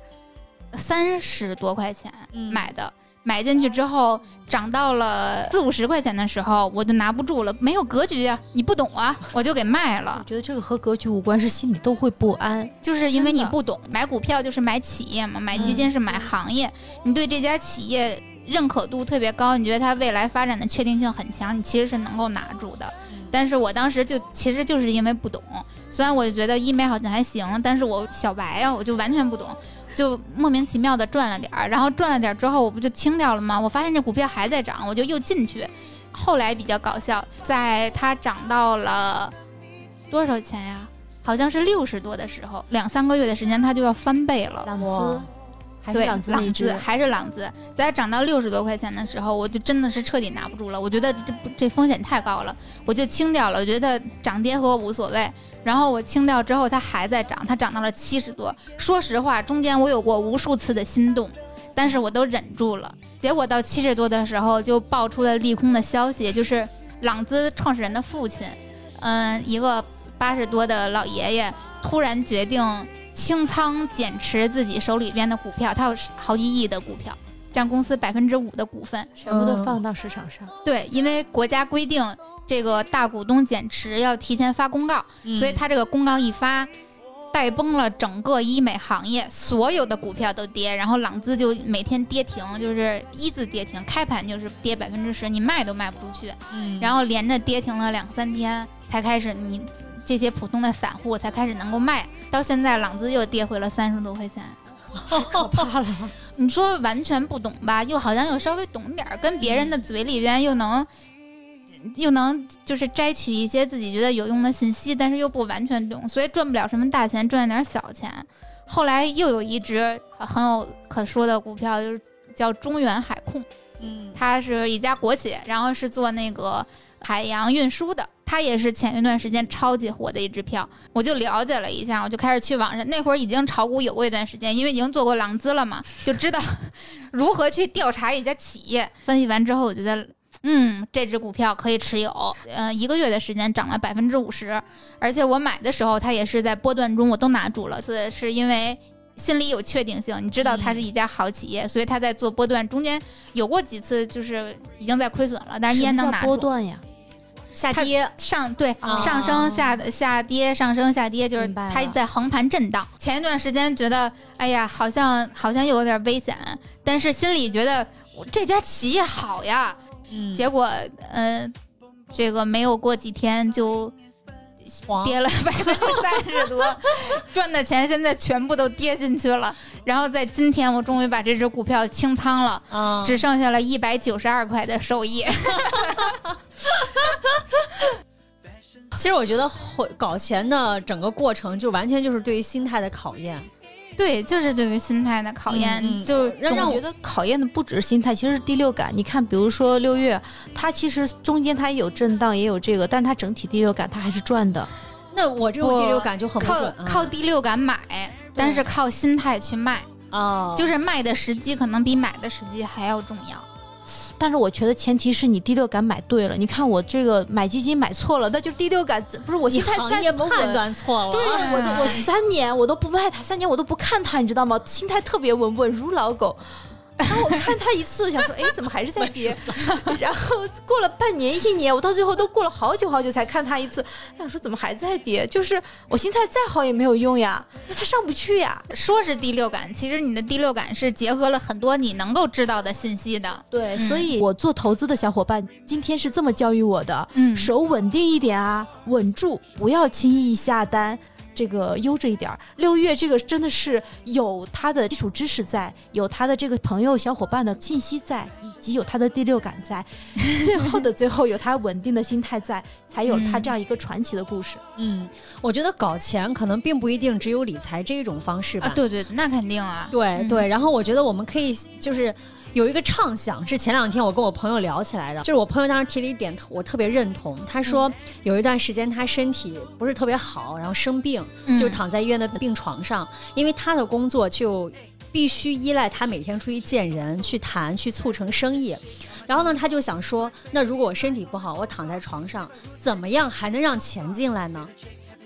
S2: 三十多块钱
S1: 嗯
S2: 买的，买进去之后涨到了四五十块钱的时候，我就拿不住了，没有格局啊，你不懂啊，我就给卖了
S5: 我。觉得这个和格局无关，是心里都会不安。
S2: 就是因为你不懂，买股票就是买企业嘛，买基金是买行业。你对这家企业认可度特别高，你觉得它未来发展的确定性很强，你其实是能够拿住的。但是我当时就其实就是因为不懂，虽然我就觉得医美好像还行，但是我小白啊，我就完全不懂。就莫名其妙的赚了点儿，然后赚了点儿之后，我不就清掉了吗？我发现这股票还在涨，我就又进去。后来比较搞笑，在它涨到了多少钱呀？好像是六十多的时候，两三个月的时间，它就要翻倍了。
S5: 还是朗姿
S2: 还是朗姿，在涨到六十多块钱的时候，我就真的是彻底拿不住了。我觉得这这这风险太高了，我就清掉了。我觉得涨跌和我无所谓。然后我清掉之后，它还在涨，它涨到了七十多。说实话，中间我有过无数次的心动，但是我都忍住了。结果到七十多的时候，就爆出了利空的消息，就是朗姿创始人的父亲，嗯，一个八十多的老爷爷，突然决定清仓减持自己手里边的股票，他有好几亿的股票，占公司百分之五的股份。
S5: 全部都
S1: 嗯
S5: 放到市场上。
S2: 对，因为国家规定这个大股东减持要提前发公告，
S1: 嗯
S2: 所以他这个公告一发。带崩了整个医美行业，所有的股票都跌，然后朗姿就每天跌停，就是一字跌停，开盘就是跌百分之十，你卖都卖不出去。
S1: 嗯
S2: 然后连着跌停了两三天，才开始你这些普通的散户才开始能够卖，到现在朗姿又跌回了三十多块钱。
S5: 可怕了。
S2: 你说完全不懂吧，又好像又稍微懂点儿，跟别人的嘴里边又能。又能就是摘取一些自己觉得有用的信息，但是又不完全懂，所以赚不了什么大钱，赚点小钱。后来又有一只很有可说的股票，就是叫中远海控，
S1: 嗯
S2: 它是一家国企，然后是做那个海洋运输的。它也是前一段时间超级火的一支票，我就了解了一下，我就开始去网上。那会儿已经炒股有过一段时间，因为已经做过狼资了嘛，就知道如何去调查一家企业。分析完之后，我觉得，嗯，这只股票可以持有。呃，一个月的时间涨了百分之五十，而且我买的时候，它也是在波段中我都拿住了，是是因为。心里有确定性，你知道它是一家好企业，所以它在做波段中间有过几次就是已经在亏损了，但是依然能拿住。
S5: 波段呀？
S1: 下跌，
S2: 上对、
S1: 哦
S2: 上升下下跌上升下跌，就是它在横盘震荡。前一段时间觉得，哎呀，好像好像又有点危险，但是心里觉得这家企业好呀。
S1: 嗯，
S2: 结果，呃，这个没有过几天就
S1: 黄
S2: 跌了百分之三十多，赚的钱现在全部都跌进去了。然后在今天，我终于把这只股票清仓了，
S1: 啊，
S2: 只剩下了一百九十二块的收益。
S1: 其实我觉得会搞钱的整个过程，就完全就是对于心态的考验。
S2: 对，就是对于心态的考验，就
S1: 让让我
S5: 我觉得考验的不只是心态，其实是第六感。你看，比如说六月，它其实中间它也有震荡，也有这个，但是它整体第六感它还是赚的。
S1: 那我这种第六感就很
S2: 靠靠第六感买，但是靠心态去卖，
S1: 啊，
S2: 就是卖的时机可能比买的时机还要重要。
S5: 但是我觉得前提是你第六感买对了。你看我这个买基金买错了，那就是第六感不是我
S1: 你
S5: 心态
S1: 行业
S5: 再怎么
S1: 判断错了。
S5: 对，我都我三年我都不卖它，三年我都不看它，你知道吗？心态特别稳，稳如老狗。然后我看它一次，我想说，哎，怎么还是在跌？然后过了半年、一年，我到最后都过了好久好久才看它一次。我想说，怎么还在跌？就是我心态再好也没有用呀，那它上不去呀。
S2: 说是第六感，其实你的第六感是结合了很多你能够知道的信息的。
S5: 对，
S2: 嗯
S5: 所以我做投资的小伙伴今天是这么教育我的：
S2: 嗯
S5: 手稳定一点啊，稳住，不要轻易下单。这个悠着一点儿，六月这个真的是有他的基础知识在，有他的这个朋友小伙伴的信息在，以及有他的第六感在，最后的最后有他稳定的心态在，才有他这样一个传奇的故事。
S1: 嗯，我觉得搞钱可能并不一定只有理财这一种方式吧。
S2: 啊，对对，那肯定啊。嗯
S1: 对对，然后我觉得我们可以就是有一个畅想，是前两天我跟我朋友聊起来的，就是我朋友当时提了一点，我特别认同。他说有一段时间他身体不是特别好，然后生病，
S2: 嗯
S1: 就躺在医院的病床上，因为他的工作就必须依赖他每天出去见人、去谈、去促成生意。然后呢，他就想说，那如果我身体不好，我躺在床上，怎么样还能让钱进来呢？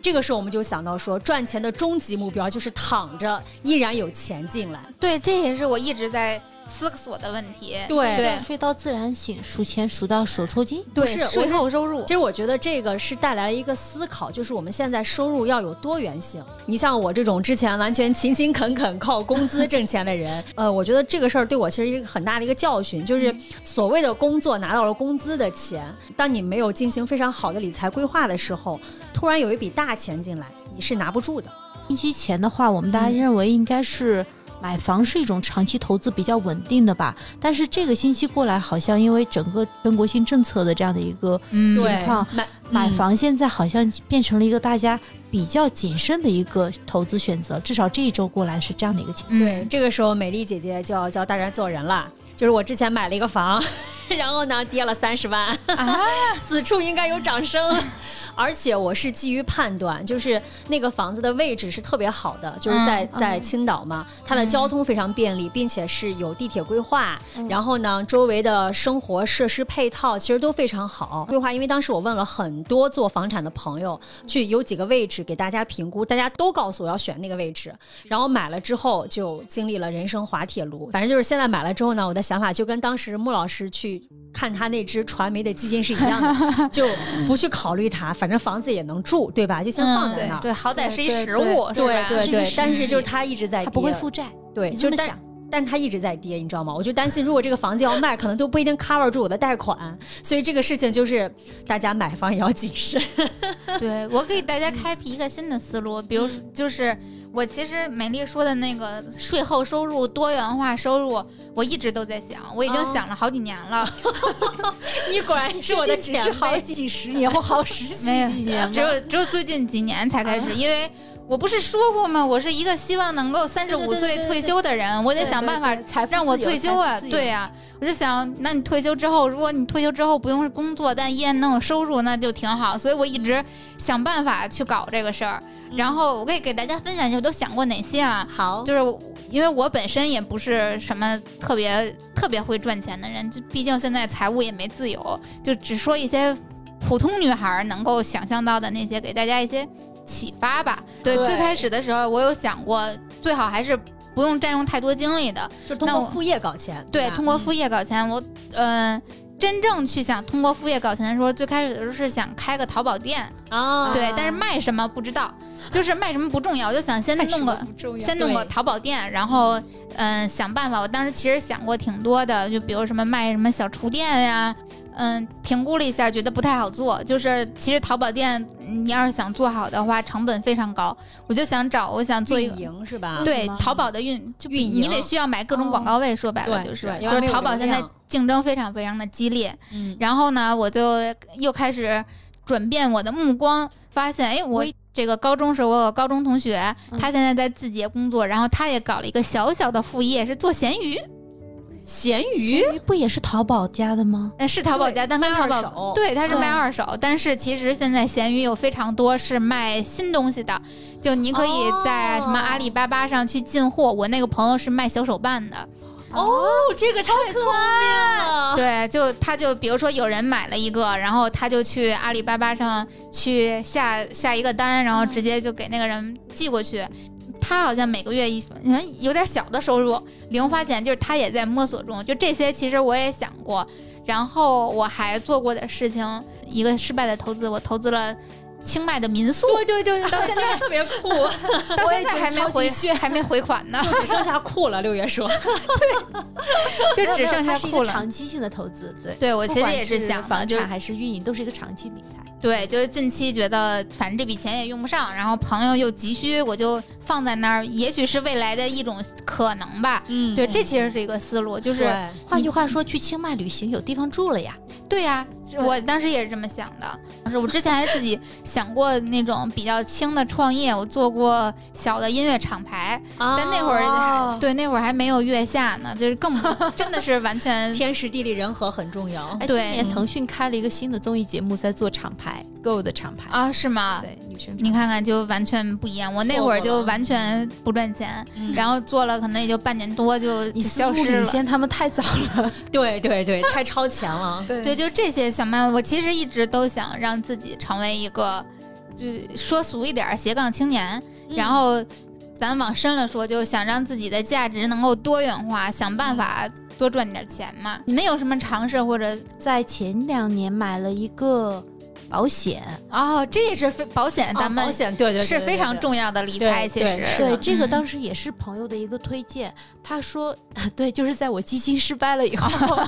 S1: 这个时候我们就想到说，赚钱的终极目标就是躺着依然有钱进来。
S2: 对，这也是我一直在思索的问题。
S1: 对
S2: 对
S5: 睡到自然醒，数钱数到手抽筋。
S2: 对，
S1: 是我
S2: 税后收入
S1: 其。实我觉得这个是带来了一个思考，就是我们现在收入要有多元性。你像我这种之前完全勤勤恳恳靠工资挣钱的人，呃，我觉得这个事儿对我其实是一个很大的一个教训，就是所谓的工作拿到了工资的钱，当你没有进行非常好的理财规划的时候，突然有一笔大钱进来，你是拿不住的。
S5: 一期钱的话，我们大家
S2: 嗯
S5: 认为应该是买房是一种长期投资比较稳定的吧。但是这个星期过来，好像因为整个全国性政策的这样的一个
S2: 嗯，
S5: 情况，
S1: 买
S5: 买房现在好像变成了一个大家比较谨慎的一个投资选择。至少这一周过来是这样的一个情况。
S1: 对，
S2: 嗯，
S1: 这个时候美丽姐姐就要教大家做人了。就是我之前买了一个房，然后呢跌了三十万，
S2: 啊，
S1: 此处应该有掌声。而且我是基于判断，就是那个房子的位置是特别好的，就是在、
S5: 嗯
S1: 在青岛嘛，它的交通非常便利，并且是有地铁规划，
S5: 嗯
S1: 然后呢周围的生活设施配套其实都非常好。规划，因为当时我问了很多做房产的朋友，去有几个位置给大家评估，大家都告诉我要选那个位置。然后买了之后就经历了人生滑铁卢，反正就是现在买了之后呢，我的想法就跟当时穆老师去看他那只传媒的基金是一样的，就不去考虑它，反正房子也能住，对吧？就先放在那儿。
S2: 对，好歹是一实物，
S1: 对对对，但是就是他一直在跌，
S5: 他不会负债，
S1: 对，就是但。但它一直在跌，你知道吗？我就担心，如果这个房子要卖，可能都不一定 cover 住我的贷款，所以这个事情就是大家买房也要谨慎。
S2: 对我给大家开辟一个新的思路，比如就是我其实美丽说的那个税后收入多元化收入，我一直都在想，我已经
S1: 哦
S2: 想了好几年了，
S1: 你果然是我的前
S5: 只是好。几十年或好十几几年
S2: 只有只有最近几年才开始，因为。我不是说过吗？我是一个希望能够三十五岁退休的人，我得想办法让我退休啊！对呀、我就想，那你退休之后，如果你退休之后不用工作，但依然能有收入，那就挺好。所以我一直想办法去搞这个事儿。然后我可以给大家分享一下，我都想过哪些啊？
S1: 好，
S2: 就是因为我本身也不是什么特别特别会赚钱的人，就毕竟现在财务也没自由，就只说一些普通女孩能够想象到的那些，给大家一些启发吧。对，
S5: 对
S2: 最开始的时候我有想过，最好还是不用占用太多精力的，
S1: 就通过副业搞钱。
S2: 对，通过副业搞钱。我嗯、呃真正去想通过副业搞钱的时候，最开始的时候是想开个淘宝店，
S1: 啊，
S2: 对，但是卖什么不知道，就是卖什么不重要，我就想先弄个先弄个淘宝店，然后嗯、想办法。我当时其实想过挺多的，就比如什么卖什么小厨电呀，嗯，评估了一下，觉得不太好做。就是其实淘宝店你要是想做好的话，成本非常高。我就想找，我想做一
S1: 运
S2: 个。
S1: 营是吧？
S2: 对淘宝的运，就
S1: 运
S2: 你得需要买各种广告位。说白了就是，就是淘宝现在竞争非常非常的激烈。
S1: 嗯，
S2: 然后呢，我就又开始转变我的目光，发现，哎，我这个高中时候，我有个高中同学，他现在在字节工作，然后他也搞了一个小小的副业，是做咸鱼，
S1: 咸鱼
S5: 鱼不也是淘宝家的吗？
S2: 嗯，是淘宝家，但跟
S1: 卖
S2: 淘宝对，它是卖
S5: 嗯
S2: 二手，但是其实现在闲鱼有非常多是卖新东西的，就你可以在什么阿里巴巴上去进货。我那个朋友是卖小手办的，
S1: 哦，这个太聪明了。
S2: 对，就他就比如说有人买了一个，然后他就去阿里巴巴上去下下一个单，然后直接就给那个人寄过去。他好像每个月一嗯有点小的收入，零花钱，就是他也在摸索中。就这些，其实我也想过。然后我还做过的事情，一个失败的投资，我投资了清迈的民宿，
S1: 对对对，
S2: 到现在
S1: 特别酷，
S2: 到现在还没回还没回款呢，
S1: 就只剩下酷了。六月说，
S2: 就只剩下酷了。
S5: 长期性的投资，对。
S2: 对我其实也是想
S5: 房产还是运营，都是一个长期理财。
S2: 对，就是近期觉得反正这笔钱也用不上，然后朋友又急需，我就放在那儿，也许是未来的一种可能吧。
S1: 嗯
S2: 对，这其实是一个思路，就是
S5: 换句话说，去清迈旅行有地方住了呀。
S2: 对呀、我当时也是这么想的。当时我之前还自己想过那种比较轻的创业，我做过小的音乐厂牌，但那会儿对那会儿还没有月下呢，就是更 真的是完全
S1: 天时地利人和很重要。
S5: 哎，
S2: 对
S5: 今年腾讯开了一个新的综艺节目，在做厂牌，Go 的厂牌。
S2: 啊，是吗？
S5: 对，女生
S2: 你看看，就完全不一样。我那会儿就完全不赚钱，
S1: 嗯
S2: 然后做了可能也就半年多就消失了。
S5: 领先他们太早了。
S1: 对对对，太超前了。
S5: 对
S2: 对，就这些想办法。我其实一直都想让自己成为一个，就说俗一点斜杠青年。
S1: 嗯
S2: 然后咱往深了说，就想让自己的价值能够多元化，想办法多赚点钱嘛。你们有什么尝试或者
S5: 在前两年买了一个保险，
S2: 哦，这也是非保险，咱们
S1: 啊保险对对对
S2: 是非常重要的理财。其实
S1: 对是
S5: 对，这个
S2: 嗯
S5: 当时也是朋友的一个推荐。他说，对，就是在我基金失败了以后，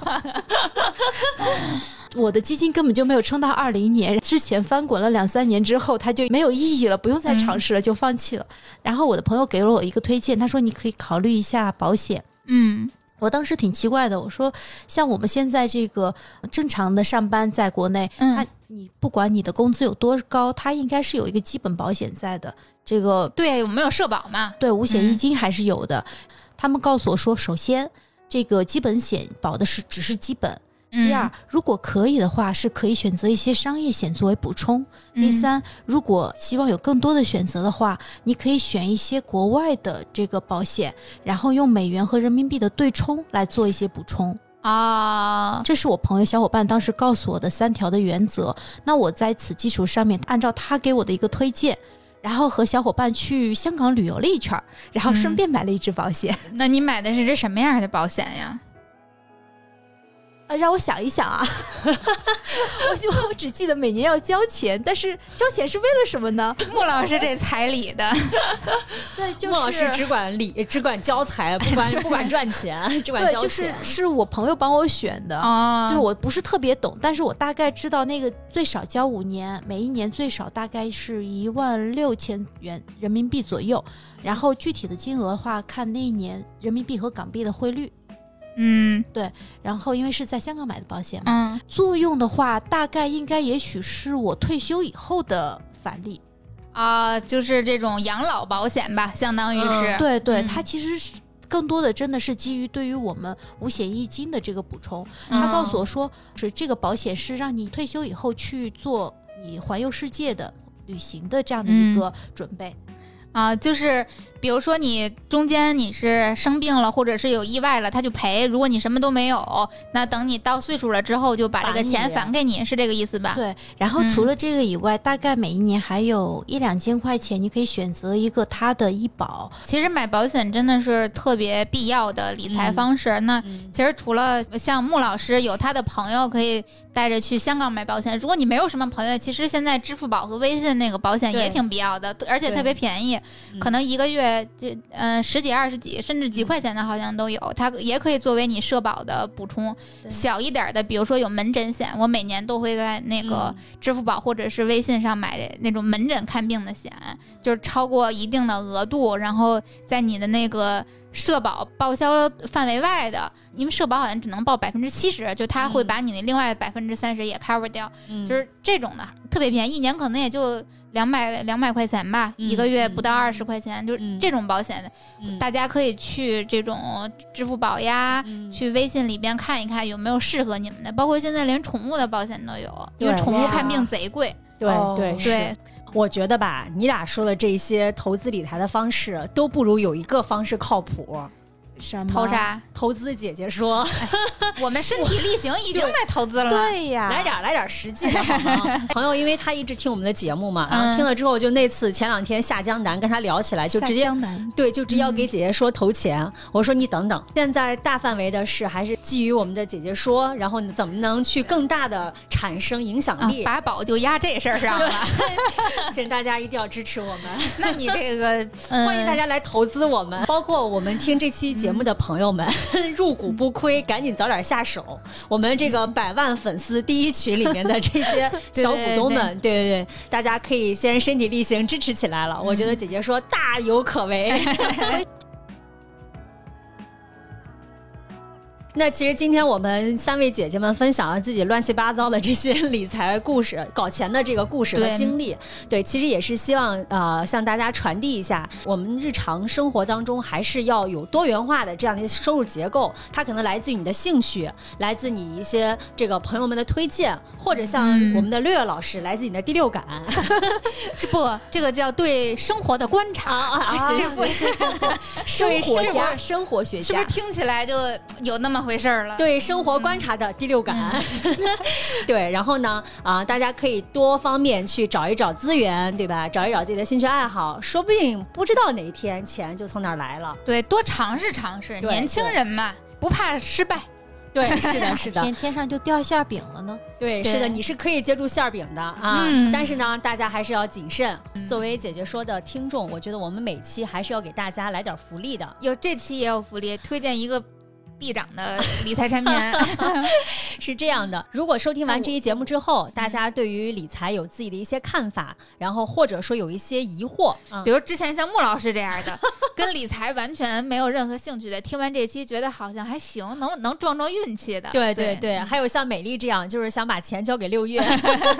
S5: 我的基金根本就没有撑到二零年，之前翻滚了两三年之后，它就没有意义了，不用再尝试了，就放弃了。然后我的朋友给了我一个推荐，他说你可以考虑一下保险。
S2: 嗯
S5: 我当时挺奇怪的，我说像我们现在这个正常的上班，在国内，
S2: 嗯
S5: 他你不管你的工资有多高，他应该是有一个基本保险在的。这个
S2: 对，我们有社保嘛？
S5: 对，五险一
S2: 嗯
S5: 金还是有的。他们告诉我说，首先这个基本险保的是只是基本，第二
S2: 嗯，，
S5: 如果可以的话，是可以选择一些商业险作为补充。第
S2: 嗯，
S5: 三，如果希望有更多的选择的话，你可以选一些国外的这个保险，然后用美元和人民币的对冲来做一些补充。
S2: 啊，
S5: 这是我朋友小伙伴当时告诉我的三条的原则。那我在此基础上面，按照他给我的一个推荐，然后和小伙伴去香港旅游了一圈儿，然后顺
S2: 嗯
S5: 便买了一只保险。
S2: 那你买的是这什么样的保险呀？
S5: 呃，让我想一想啊，我就我只记得每年要交钱，但是交钱是为了什么呢？
S2: 穆老师这彩礼的，
S5: 对，就
S1: 莫老师只管理，只管交财，不管不管赚钱，只管
S5: 对，
S1: 交
S5: 就是。是我朋友帮我选的。
S2: 哦，
S5: 对，我不是特别懂，但是我大概知道那个最少交五年，每一年最少大概是一万六千元人民币左右，然后具体的金额的话，看那一年人民币和港币的汇率。
S2: 嗯对
S5: 然后因为是在香港买的保险嘛，
S2: 嗯
S5: 作用的话，大概应该也许是我退休以后的返利。
S2: 啊，就是这种养老保险吧，相当于是。
S5: 对对，
S2: 嗯
S5: 它其实是更多的真的是基于对于我们五险一金的这个补充。他告诉我说，是这个保险是让你退休以后去做你环游世界的旅行的这样的一个准备。
S2: 啊，就是比如说你中间你是生病了，或者是有意外了，他就赔；如果你什么都没有，那等你到岁数了之后，就把这个钱返给你，是这个意思吧？
S5: 对，然后
S2: 嗯
S5: 除了这个以外，大概每一年还有一两千块钱，你可以选择一个他的医保。
S2: 其实买保险真的是特别必要的理财
S1: 嗯
S2: 方式。那
S1: 嗯
S2: 其实除了像穆老师有他的朋友可以带着去香港买保险，如果你没有什么朋友，其实现在支付宝和微信那个保险也挺必要的，而且特别便宜，
S1: 嗯
S2: 可能一个月这嗯、十几、二十几，甚至几块钱的好像都有，它也可以作为你社保的补充。小一点的，比如说有门诊险，我每年都会在那个
S1: 嗯。
S2: 支付宝或者是微信上买那种门诊看病的险，就是超过一定的额度，然后在你的那个社保报销范围外的，因为社保好像只能报百分之七十，就他会
S1: 嗯。
S2: 把你那另外百分之三十也 cover 掉，
S1: 嗯
S2: 就是这种的特别便宜，一年可能也就两百两百块钱吧，
S1: 嗯
S2: 一个月
S1: 嗯
S2: 不到二十块钱，就是
S1: 嗯
S2: 这种保险，
S1: 嗯
S2: 大家可以去这种支付宝呀。
S1: 嗯
S2: 去微信里边看一看有没有适合你们的，包括现在连宠物的保险都有，因为宠物看病贼贵。
S1: 对
S5: 哦
S1: 对
S2: 对，
S1: 我觉得吧，你俩说的这些投资理财的方式，都不如有一个方式靠谱。
S5: 什么
S2: 投？啥？
S1: 投资姐姐说，
S2: 我们身体力行已经在投资了。
S5: 对呀，
S1: 来点来点实际的好吗？朋友，因为他一直听我们的节目嘛，然后
S2: 嗯
S1: 听了之后，就那次前两天下江南跟他聊起来，就直接
S5: 江南。
S1: 对，就直接要给姐姐说投钱。我说你等等，现在大范围的事还是基于我们的姐姐说，然后你怎么能去更大的产生影响
S2: 啊
S1: 力？，
S2: 把宝就压这事儿上了。
S1: 请大家一定要支持我们。
S2: 那你这个，嗯、
S1: 欢迎大家来投资我们，包括我们听这期节目的朋友们，入股不亏，赶紧早点下手。我们这个百万粉丝第一群里面的这些 小股东们，对对对，大家可以先身体力行支持起来了。我觉得姐姐说大有可为。那其实今天我们三位姐姐们分享了自己乱七八糟的这些理财故事、搞钱的这个故事和经历，对，其实也是希望呃向大家传递一下，我们日常生活当中还是要有多元化的这样的收入结构，它可能来自于你的兴趣，来自你一些这个朋友们的推荐，或者像
S2: 嗯。
S1: 我们的六月老师，来自你的第六感。
S2: 不，这个叫对生活的观察。
S1: 啊？
S5: 生活
S2: 是
S5: 家，生活学家。
S2: 是不是，听起来就有那么回事儿了？
S1: 对生活观察的第六感，对，然后呢，啊、大家可以多方面去找一找资源，对吧？找一找自己的兴趣爱好，说不定不知道哪一天钱就从哪儿来了。
S2: 对，多尝试尝试。年轻人嘛，不怕失败。
S1: 对，是的，是的
S5: 天，天上就掉馅儿饼了呢。
S1: 对，
S2: 对
S1: 是的，你是可以接住馅儿饼的啊，
S2: 嗯
S1: 但是呢，大家还是要谨慎。作为姐姐说的听众，我觉得我们每期还是要给大家来点福利的。
S2: 有这期也有福利，推荐一个必涨的理财产品。
S1: 是这样的，如果收听完这期节目之后，大家对于理财有自己的一些看法，然后或者说有一些疑惑，啊
S2: 比如之前像穆老师这样的，跟理财完全没有任何兴趣的，听完这期觉得好像还行，能能撞撞运气的。
S1: 对
S2: 对
S1: 对对，还有像美丽这样，就是想把钱交给六月。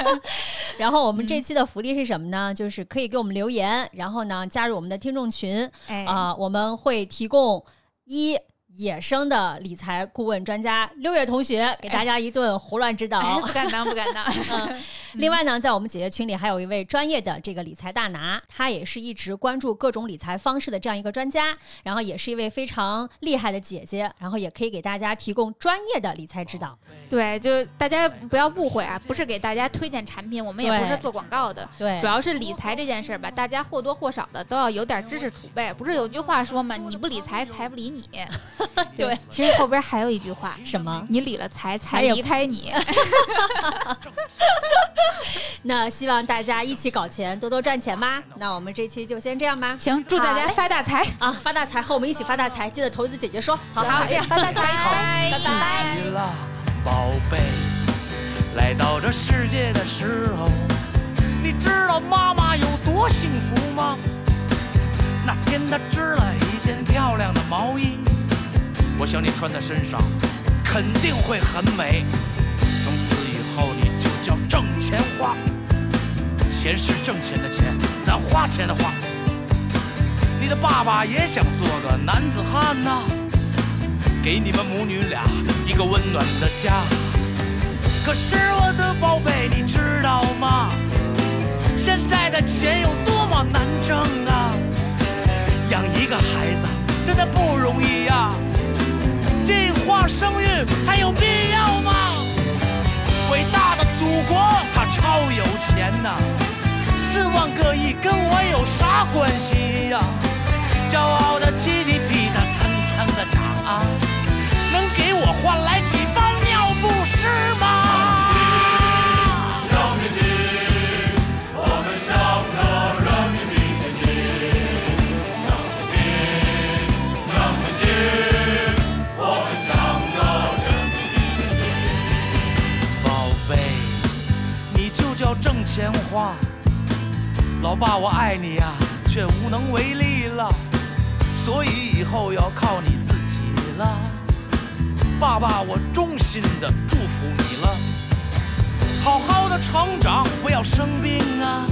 S1: 然后我们这期的福利是什么呢？就是可以给我们留言，然后呢加入我们的听众群
S2: 哎，
S1: 啊、我们会提供一。野生的理财顾问专家六月同学给大家一顿胡乱指导。
S2: 哎不敢当，不敢当。
S1: 嗯，另外呢，在我们姐姐群里还有一位专业的这个理财大拿，他也是一直关注各种理财方式的这样一个专家，然后也是一位非常厉害的姐姐，然后也可以给大家提供专业的理财指导。
S2: 对，就大家不要误会啊，不是给大家推荐产品，我们也不是做广告的。
S1: 对
S2: 主，要是理财这件事儿吧，大家或多或少的都要有点知识储备。不是有句话说吗？你不理财，财不理你。
S1: 对，
S2: 其实后边还有一句话，
S1: 什么？
S2: 你理了财，财
S1: 财也
S2: 离开你。
S1: 那希望大家一起搞钱，多多赚钱吧。那我们这期就先这样吧。
S2: 行，祝大家发大财。
S1: 啊，发大财，和我们一起发大财，记得投资姐姐说。好，
S2: 好
S1: 这样发大财，好，拜
S4: 记
S1: 拜。
S4: 了，宝贝，来到这世界的时候，你知道妈妈有多幸福吗？那天她织了一件漂亮的毛衣，我想你穿在身上肯定会很美。从此以后你就叫挣钱花，钱是挣钱的钱，咱花钱的花。你的爸爸也想做个男子汉呐、给你们母女俩一个温暖的家。可是我的宝贝，你知道吗？现在的钱有多么难挣啊！养一个孩子真的不容易呀、划生育还有必要吗？伟大的祖国，它超有钱呐、四万个亿跟我有啥关系呀、骄傲的 GDP 它蹭蹭的涨啊，能给我换来几包尿不湿吗？叫挣钱花。老爸，我爱你呀、却无能为力了，所以以后要靠你自己了。爸爸，我衷心的祝福你了，好好的成长，不要生病啊，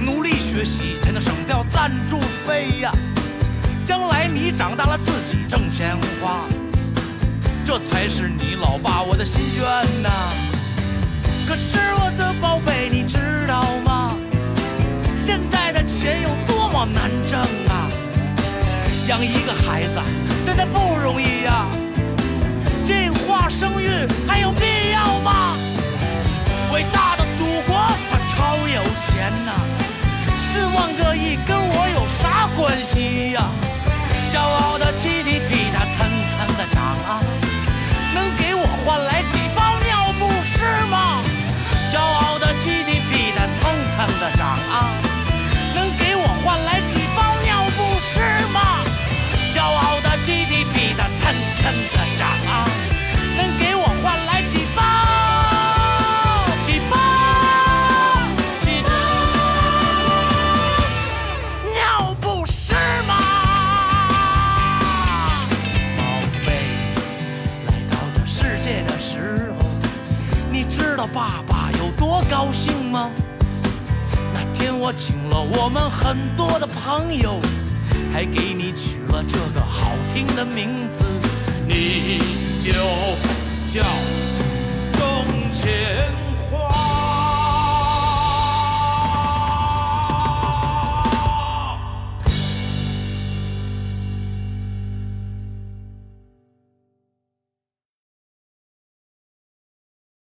S4: 努力学习才能省掉赞助费呀、将来你长大了自己挣钱花，这才是你老爸我的心愿呐、可是我的养一个孩子真的不容易呀、计划生育还有必要吗？伟大的祖国，它超有钱呐、四万个亿跟我有啥关系呀、骄傲的 GDP 它蹭蹭的涨啊，能给我换来几包尿不湿吗？骄傲的 GDP 它蹭蹭的涨啊，能给我换来的涨，能给我换来几包几包几包尿不湿吗？宝贝，来到这世界的时候，你知道爸爸有多高兴吗？那天我请了我们很多的朋友，还给你取了这个好听的名字，你就叫挣钱